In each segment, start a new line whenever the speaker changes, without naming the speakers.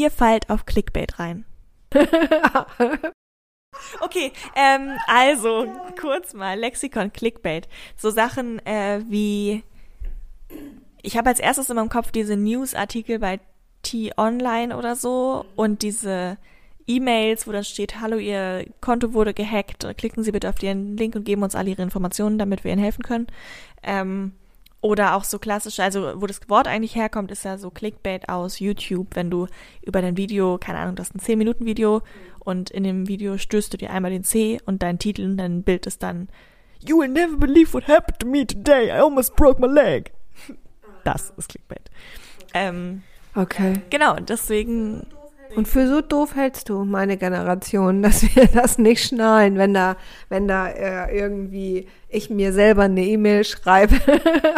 Ihr fallt auf Clickbait rein. Okay, ähm, also kurz mal Lexikon Clickbait. So Sachen äh, wie ich habe als erstes in meinem Kopf diese Newsartikel bei T-Online oder so und diese E-Mails, wo dann steht, hallo, Ihr Konto wurde gehackt, klicken Sie bitte auf den Link und geben uns alle Ihre Informationen, damit wir Ihnen helfen können. Ähm, oder auch so klassische, also wo das Wort eigentlich herkommt, ist ja so Clickbait aus YouTube, wenn du über dein Video, keine Ahnung, das ist ein 10-Minuten-Video und in dem Video stößt du dir einmal den C und dein Titel und dein Bild ist dann You will never believe what happened to me today. I almost broke my leg. Das ist Clickbait. Ähm,
okay.
Genau, deswegen.
Und für so doof hältst du meine Generation, dass wir das nicht schnallen, wenn da, wenn da äh, irgendwie ich mir selber eine E-Mail schreibe.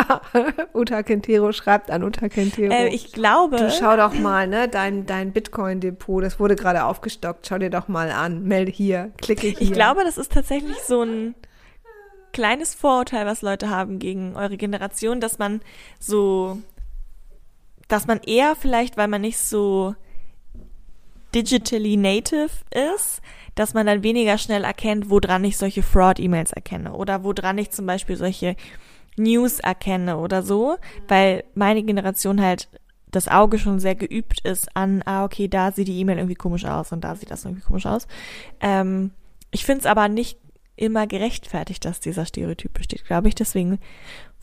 Uta Kentero schreibt an Uta Kentero.
Äh, ich glaube.
Du schau doch mal, ne, dein, dein Bitcoin-Depot, das wurde gerade aufgestockt. Schau dir doch mal an. Melde hier, klicke hier.
Ich glaube, das ist tatsächlich so ein kleines Vorurteil, was Leute haben gegen eure Generation, dass man so, dass man eher vielleicht, weil man nicht so digitally native ist, dass man dann weniger schnell erkennt, woran ich solche Fraud-E-Mails erkenne oder woran ich zum Beispiel solche News erkenne oder so, weil meine Generation halt das Auge schon sehr geübt ist an, ah, okay, da sieht die E-Mail irgendwie komisch aus und da sieht das irgendwie komisch aus. Ähm, ich finde es aber nicht immer gerechtfertigt, dass dieser Stereotyp besteht, glaube ich. Deswegen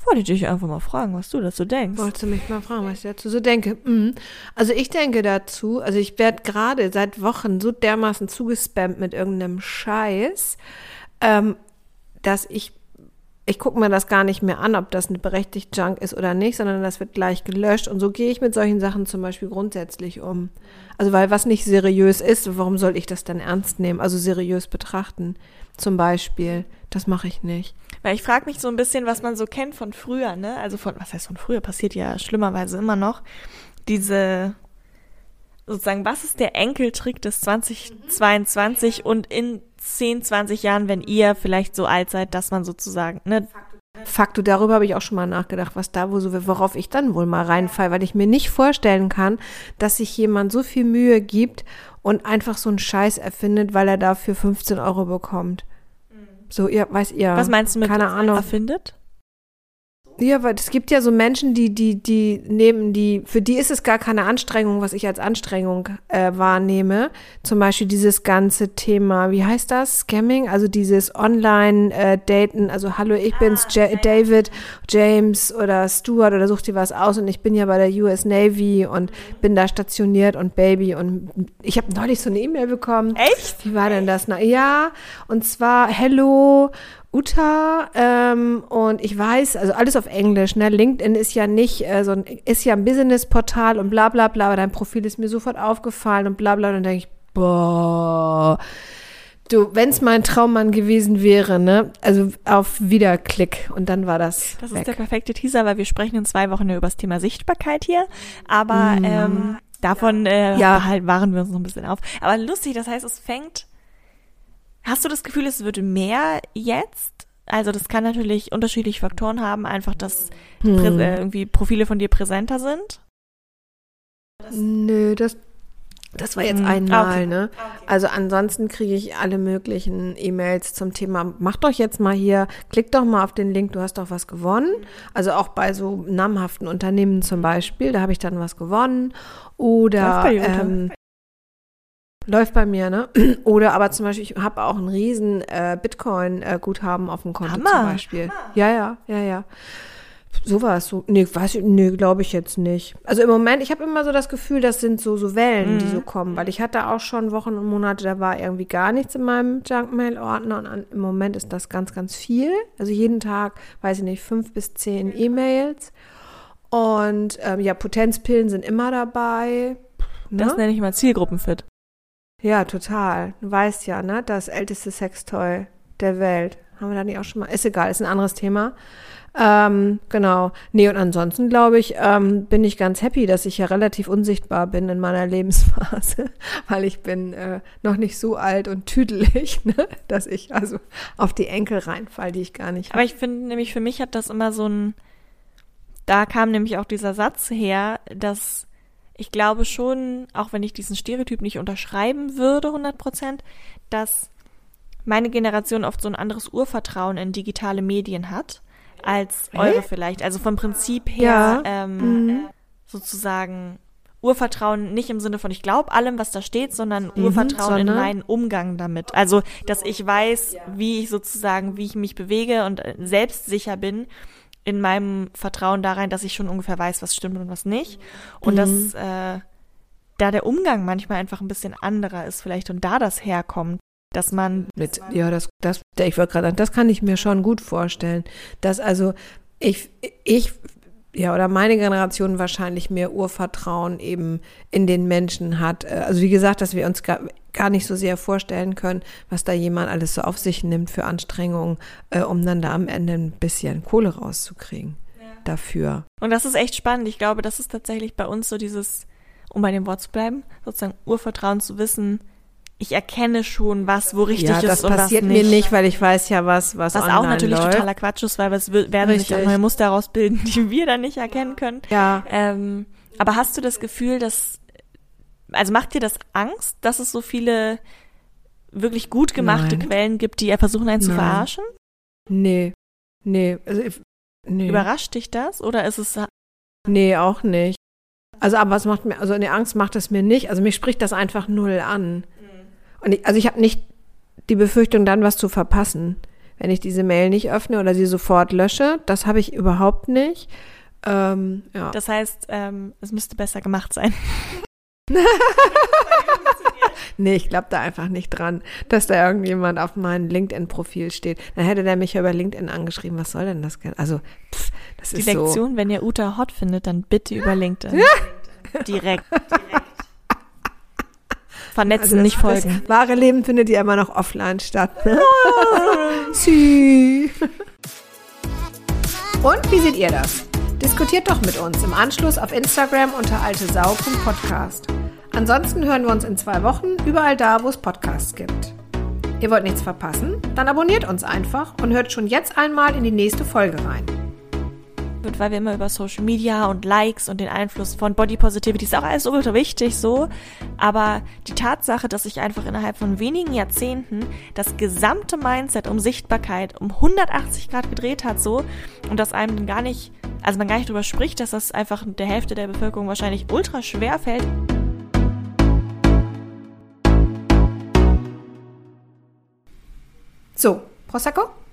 wollte ich dich einfach mal fragen, was du dazu denkst.
Wolltest du mich mal fragen, was ich dazu so denke? Mhm. Also ich denke dazu, also ich werde gerade seit Wochen so dermaßen zugespammt mit irgendeinem Scheiß, ähm, dass ich ich gucke mir das gar nicht mehr an, ob das eine berechtigt Junk ist oder nicht, sondern das wird gleich gelöscht. Und so gehe ich mit solchen Sachen zum Beispiel grundsätzlich um. Also weil was nicht seriös ist, warum soll ich das dann ernst nehmen? Also seriös betrachten zum Beispiel. Das mache ich nicht.
Weil ich frage mich so ein bisschen, was man so kennt von früher, ne? Also von, was heißt von früher, passiert ja schlimmerweise immer noch. Diese, sozusagen, was ist der Enkeltrick des 2022 und in 10, 20 Jahren, wenn ihr vielleicht so alt seid, dass man sozusagen, ne?
Faktu, darüber habe ich auch schon mal nachgedacht, was da wo so, worauf ich dann wohl mal reinfall, weil ich mir nicht vorstellen kann, dass sich jemand so viel Mühe gibt und einfach so einen Scheiß erfindet, weil er dafür 15 Euro bekommt. So, ihr, weiß ihr.
Was meinst du mit
keine Ahnung.
erfindet?
Ja, weil es gibt ja so Menschen, die, die, die nehmen die, für die ist es gar keine Anstrengung, was ich als Anstrengung äh, wahrnehme. Zum Beispiel dieses ganze Thema, wie heißt das? Scamming, also dieses Online-Daten, äh, also hallo, ich bin's, ah, ja, David, James oder Stuart oder such dir was aus und ich bin ja bei der US Navy und bin da stationiert und Baby und ich habe neulich so eine E-Mail bekommen.
Echt?
Wie war denn das? Na, ja, und zwar, hello, Uta ähm, und ich weiß, also alles auf Englisch, ne? LinkedIn ist ja nicht äh, so ein, ist ja ein Business-Portal und bla bla bla, aber dein Profil ist mir sofort aufgefallen und bla bla, und dann denke ich, boah. Du, wenn es mein Traummann gewesen wäre, ne? Also auf Wiederklick und dann war das.
Das
weg.
ist der perfekte Teaser, weil wir sprechen in zwei Wochen über das Thema Sichtbarkeit hier. Aber mm. ähm, davon äh, ja. halt waren wir uns noch ein bisschen auf. Aber lustig, das heißt, es fängt Hast du das Gefühl, es wird mehr jetzt? Also das kann natürlich unterschiedliche Faktoren haben, einfach dass hm. äh, irgendwie Profile von dir präsenter sind.
Nö, das, das war jetzt hm. einmal, okay. ne? Okay. Also ansonsten kriege ich alle möglichen E-Mails zum Thema, mach doch jetzt mal hier, klick doch mal auf den Link, du hast doch was gewonnen. Also auch bei so namhaften Unternehmen zum Beispiel, da habe ich dann was gewonnen. Oder ähm, Läuft bei mir, ne? Oder aber zum Beispiel, ich habe auch ein riesen äh, Bitcoin-Guthaben auf dem Konto
Hammer.
zum Beispiel. Hammer. Ja, ja, ja, ja. So war es so. Nee, weiß ich, nee, glaube ich jetzt nicht. Also im Moment, ich habe immer so das Gefühl, das sind so, so Wellen, mhm. die so kommen, weil ich hatte auch schon Wochen und Monate, da war irgendwie gar nichts in meinem Junkmail-Ordner und an, im Moment ist das ganz, ganz viel. Also jeden Tag, weiß ich nicht, fünf bis zehn E-Mails. Und ähm, ja, Potenzpillen sind immer dabei. Ne?
Das nenne ich mal Zielgruppenfit.
Ja, total. Du weißt ja, ne? Das älteste Sextoy der Welt. Haben wir da nicht auch schon mal? Ist egal, ist ein anderes Thema. Ähm, genau. Nee, und ansonsten glaube ich, ähm, bin ich ganz happy, dass ich ja relativ unsichtbar bin in meiner Lebensphase, weil ich bin äh, noch nicht so alt und tüdelig, ne? dass ich also auf die Enkel reinfall, die ich gar nicht
Aber ich finde nämlich, für mich hat das immer so ein, da kam nämlich auch dieser Satz her, dass ich glaube schon, auch wenn ich diesen Stereotyp nicht unterschreiben würde, 100 Prozent, dass meine Generation oft so ein anderes Urvertrauen in digitale Medien hat als eure vielleicht. Also vom Prinzip her
Ja.
ähm,
Mhm.
sozusagen Urvertrauen nicht im Sinne von ich glaube allem, was da steht, sondern Urvertrauen in
sondern-
meinen Umgang damit. Also, dass ich weiß, wie ich sozusagen, wie ich mich bewege und äh, selbstsicher bin in meinem Vertrauen da rein, dass ich schon ungefähr weiß, was stimmt und was nicht. Und dass äh, da der Umgang manchmal einfach ein bisschen anderer ist vielleicht und da das herkommt, dass man
Mit, ja, das, das, ich wollte gerade sagen, das kann ich mir schon gut vorstellen. Dass also ich, ich, ja, oder meine Generation wahrscheinlich mehr Urvertrauen eben in den Menschen hat. Äh, Also wie gesagt, dass wir uns gar, gar nicht so sehr vorstellen können, was da jemand alles so auf sich nimmt für Anstrengungen, äh, um dann da am Ende ein bisschen Kohle rauszukriegen dafür.
Und das ist echt spannend. Ich glaube, das ist tatsächlich bei uns so dieses, um bei dem Wort zu bleiben, sozusagen Urvertrauen zu wissen, ich erkenne schon, was wo richtig
ja,
ist
das
und
passiert
was
mir
nicht.
nicht, weil ich weiß ja, was, was,
Was auch natürlich
läuft.
totaler Quatsch ist, weil es wird- werden sich auch
Richtig.
neue Muster herausbilden, die wir dann nicht erkennen können.
Ja,
Ähm, aber hast du das Gefühl, dass, also macht dir das Angst, dass es so viele wirklich gut gemachte
Nein.
Quellen gibt, die versuchen einen zu
Nein.
verarschen?
nee, nee, also, ich- nee.
Überrascht dich das? Oder ist es,
Nee, auch nicht. Also, aber es macht mir, also eine Angst macht es mir nicht. Also mich spricht das einfach null an. Und ich, also ich habe nicht die Befürchtung, dann was zu verpassen, wenn ich diese Mail nicht öffne oder sie sofort lösche. Das habe ich überhaupt nicht. Ähm, ja.
das heißt, ähm, es müsste besser gemacht sein?
Nee, ich glaube da einfach nicht dran, dass da irgendjemand auf meinem LinkedIn-Profil steht. Dann hätte der mich ja über LinkedIn angeschrieben. Was soll denn das? Also, pff, das
Die
ist so.
Lektion, wenn ihr Uta hot findet, dann bitte über LinkedIn. Direkt. Vernetzen,
Also
nicht folgen.
Das wahre Leben findet ja immer noch offline statt. Ne? Sü. Und wie seht ihr das? Diskutiert doch mit uns im Anschluss auf Instagram unter altesau.podcast. Ansonsten hören wir uns in zwei Wochen überall da, wo es Podcasts gibt. Ihr wollt nichts verpassen? Dann abonniert uns einfach und hört schon jetzt einmal in die nächste Folge rein.
Wird, weil wir immer über Social Media und Likes und den Einfluss von Body Positivity ist auch alles ultra wichtig so. Aber die Tatsache, dass sich einfach innerhalb von wenigen Jahrzehnten das gesamte Mindset um Sichtbarkeit um 180 Grad gedreht hat so und dass einem gar nicht, also man gar nicht drüber spricht, dass das einfach der Hälfte der Bevölkerung wahrscheinlich ultra schwer fällt.
So, Prosecco?